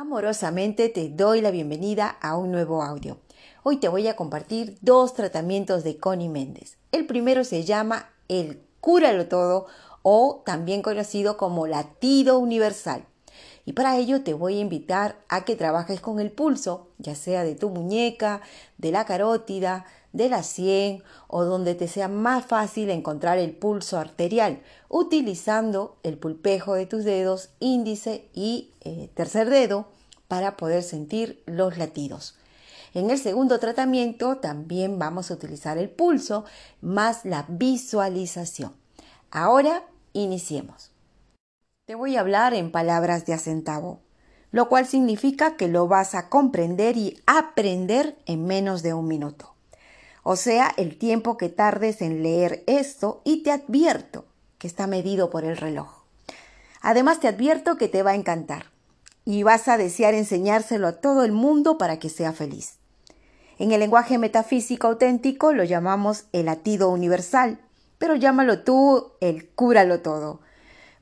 Amorosamente te doy la bienvenida a un nuevo audio. Hoy te voy a compartir dos tratamientos de Connie Méndez. El primero se llama el Cúralo Todo o también conocido como latido universal. Y para ello te voy a invitar a que trabajes con el pulso, ya sea de tu muñeca, de la carótida, de la sien o donde te sea más fácil encontrar el pulso arterial, utilizando el pulpejo de tus dedos índice y eh, tercer dedo para poder sentir los latidos. En el segundo tratamiento también vamos a utilizar el pulso más la visualización. Ahora iniciemos. Te voy a hablar en palabras de acentavo, lo cual significa que lo vas a comprender y aprender en menos de un minuto. O sea, el tiempo que tardes en leer esto y te advierto que está medido por el reloj. Además te advierto que te va a encantar y vas a desear enseñárselo a todo el mundo para que sea feliz. En el lenguaje metafísico auténtico lo llamamos el latido universal, pero llámalo tú el cúralo todo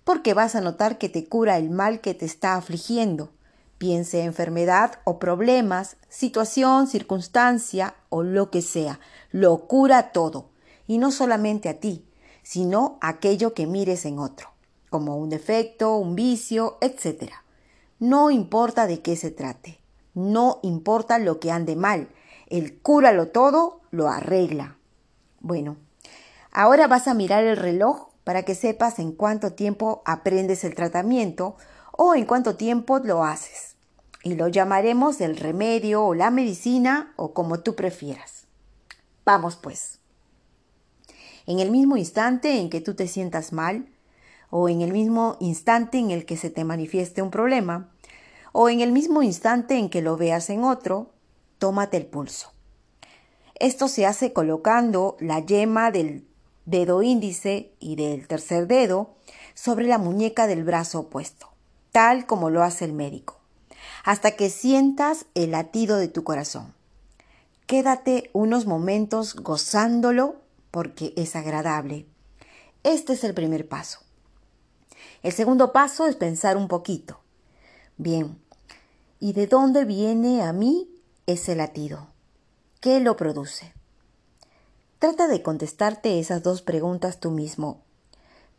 porque vas a notar que te cura el mal que te está afligiendo, piense enfermedad o problemas, situación, circunstancia o lo que sea, lo cura todo, y no solamente a ti, sino aquello que mires en otro, como un defecto, un vicio, etc. No importa de qué se trate, no importa lo que ande mal, el cúralo todo lo arregla. Bueno, ahora vas a mirar el reloj para que sepas en cuánto tiempo aprendes el tratamiento o en cuánto tiempo lo haces. Y lo llamaremos el remedio o la medicina o como tú prefieras. Vamos pues. En el mismo instante en que tú te sientas mal, o en el mismo instante en el que se te manifieste un problema, o en el mismo instante en que lo veas en otro, tómate el pulso. Esto se hace colocando la yema del dedo índice y del tercer dedo sobre la muñeca del brazo opuesto, tal como lo hace el médico, hasta que sientas el latido de tu corazón. Quédate unos momentos gozándolo porque es agradable. Este es el primer paso. El segundo paso es pensar un poquito. Bien, ¿y de dónde viene a mí ese latido? ¿Qué lo produce? Trata de contestarte esas dos preguntas tú mismo,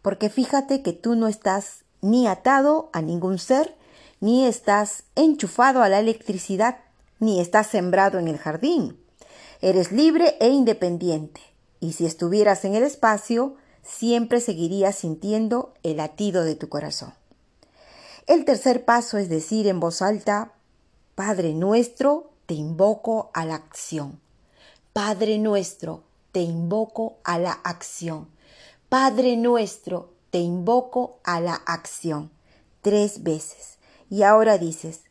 porque fíjate que tú no estás ni atado a ningún ser, ni estás enchufado a la electricidad, ni estás sembrado en el jardín. Eres libre e independiente, y si estuvieras en el espacio, siempre seguirías sintiendo el latido de tu corazón. El tercer paso es decir en voz alta, Padre nuestro, te invoco a la acción. Padre nuestro, te invoco a la acción. Padre nuestro, te invoco a la acción. Tres veces. Y ahora dices,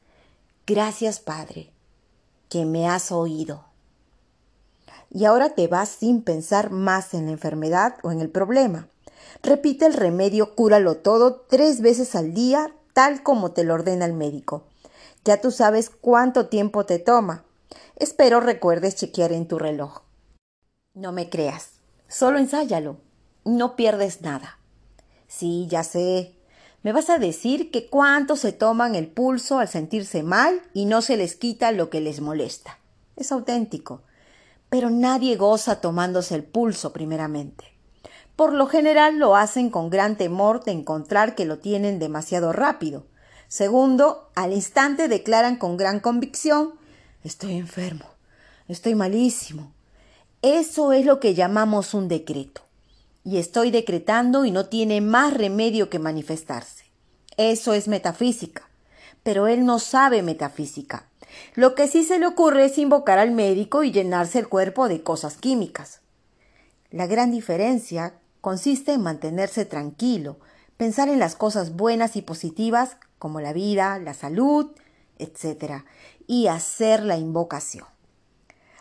gracias Padre, que me has oído. Y ahora te vas sin pensar más en la enfermedad o en el problema. Repite el remedio, cúralo todo tres veces al día, tal como te lo ordena el médico. Ya tú sabes cuánto tiempo te toma. Espero recuerdes chequear en tu reloj. No me creas, solo ensáyalo, no pierdes nada. Sí, ya sé. Me vas a decir que cuánto se toman el pulso al sentirse mal y no se les quita lo que les molesta. Es auténtico. Pero nadie goza tomándose el pulso primeramente. Por lo general lo hacen con gran temor de encontrar que lo tienen demasiado rápido. Segundo, al instante declaran con gran convicción Estoy enfermo, estoy malísimo, eso es lo que llamamos un decreto. Y estoy decretando y no tiene más remedio que manifestarse. Eso es metafísica. Pero él no sabe metafísica. Lo que sí se le ocurre es invocar al médico y llenarse el cuerpo de cosas químicas. La gran diferencia consiste en mantenerse tranquilo, pensar en las cosas buenas y positivas como la vida, la salud, etc. y hacer la invocación.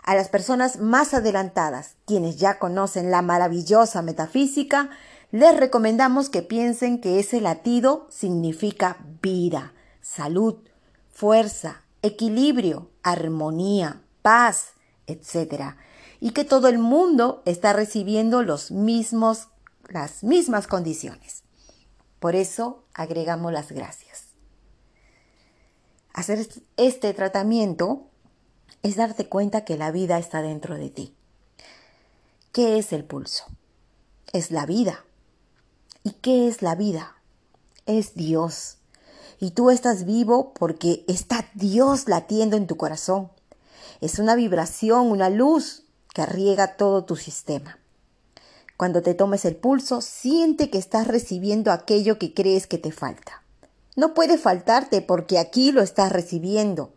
A las personas más adelantadas, quienes ya conocen la maravillosa metafísica, les recomendamos que piensen que ese latido significa vida, salud, fuerza, equilibrio, armonía, paz, etc. Y que todo el mundo está recibiendo los mismos, las mismas condiciones. Por eso agregamos las gracias. hacer este tratamiento es darte cuenta que la vida está dentro de ti. ¿Qué es el pulso? Es la vida. ¿Y qué es la vida? Es Dios. Y tú estás vivo porque está Dios latiendo en tu corazón. Es una vibración, una luz que riega todo tu sistema. Cuando te tomes el pulso, siente que estás recibiendo aquello que crees que te falta. No puede faltarte porque aquí lo estás recibiendo.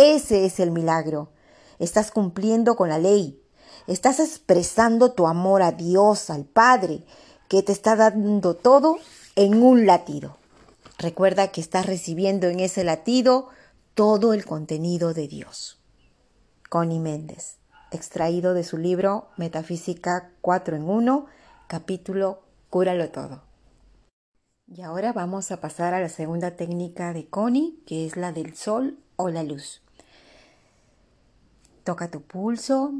Ese es el milagro. Estás cumpliendo con la ley. Estás expresando tu amor a Dios, al Padre, que te está dando todo en un latido. Recuerda que estás recibiendo en ese latido todo el contenido de Dios. Connie Méndez, extraído de su libro Metafísica 4 en 1, capítulo Cúralo todo. Y ahora vamos a pasar a la segunda técnica de Connie, que es la del sol o la luz. Toca tu pulso,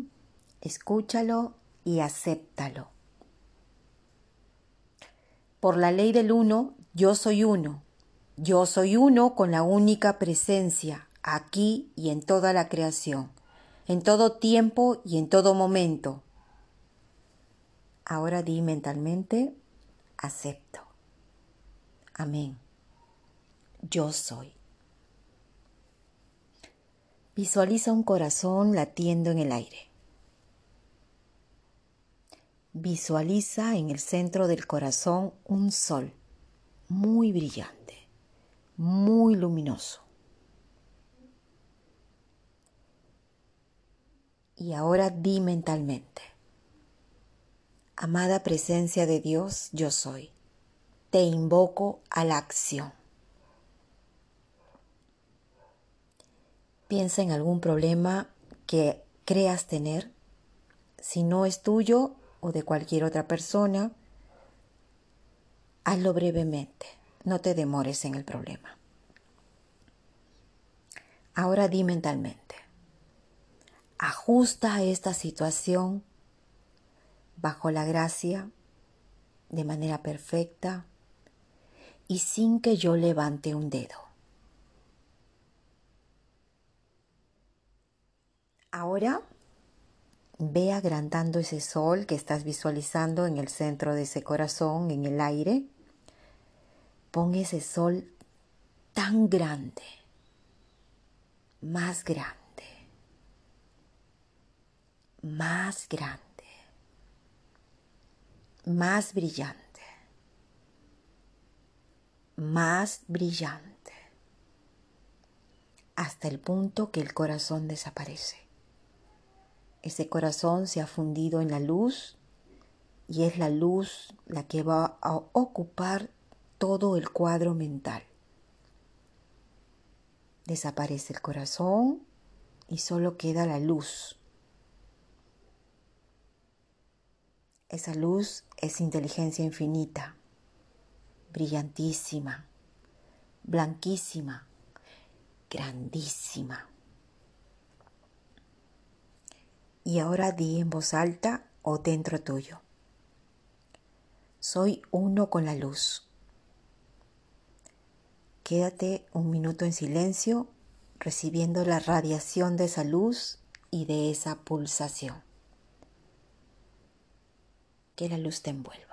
escúchalo y acéptalo. Por la ley del uno, yo soy uno. Yo soy uno con la única presencia, aquí y en toda la creación, en todo tiempo y en todo momento. Ahora di mentalmente, acepto. Amén. Yo soy. Visualiza un corazón latiendo en el aire. Visualiza en el centro del corazón un sol muy brillante, muy luminoso. Y ahora di mentalmente, amada presencia de Dios, yo soy te invoco a la acción. Piensa en algún problema que creas tener, si no es tuyo o de cualquier otra persona, hazlo brevemente, no te demores en el problema. Ahora di mentalmente, ajusta esta situación bajo la gracia de manera perfecta y sin que yo levante un dedo. Ve agrandando ese sol que estás visualizando en el centro de ese corazón, en el aire. Pon ese sol tan grande, más grande, más grande, más brillante más brillante, hasta el punto que el corazón desaparece. Ese corazón se ha fundido en la luz y es la luz la que va a ocupar todo el cuadro mental. Desaparece el corazón y solo queda la luz. Esa luz es inteligencia infinita brillantísima, blanquísima, grandísima. Y ahora di en voz alta o dentro tuyo. Soy uno con la luz. Quédate un minuto en silencio recibiendo la radiación de esa luz y de esa pulsación. Que la luz te envuelva.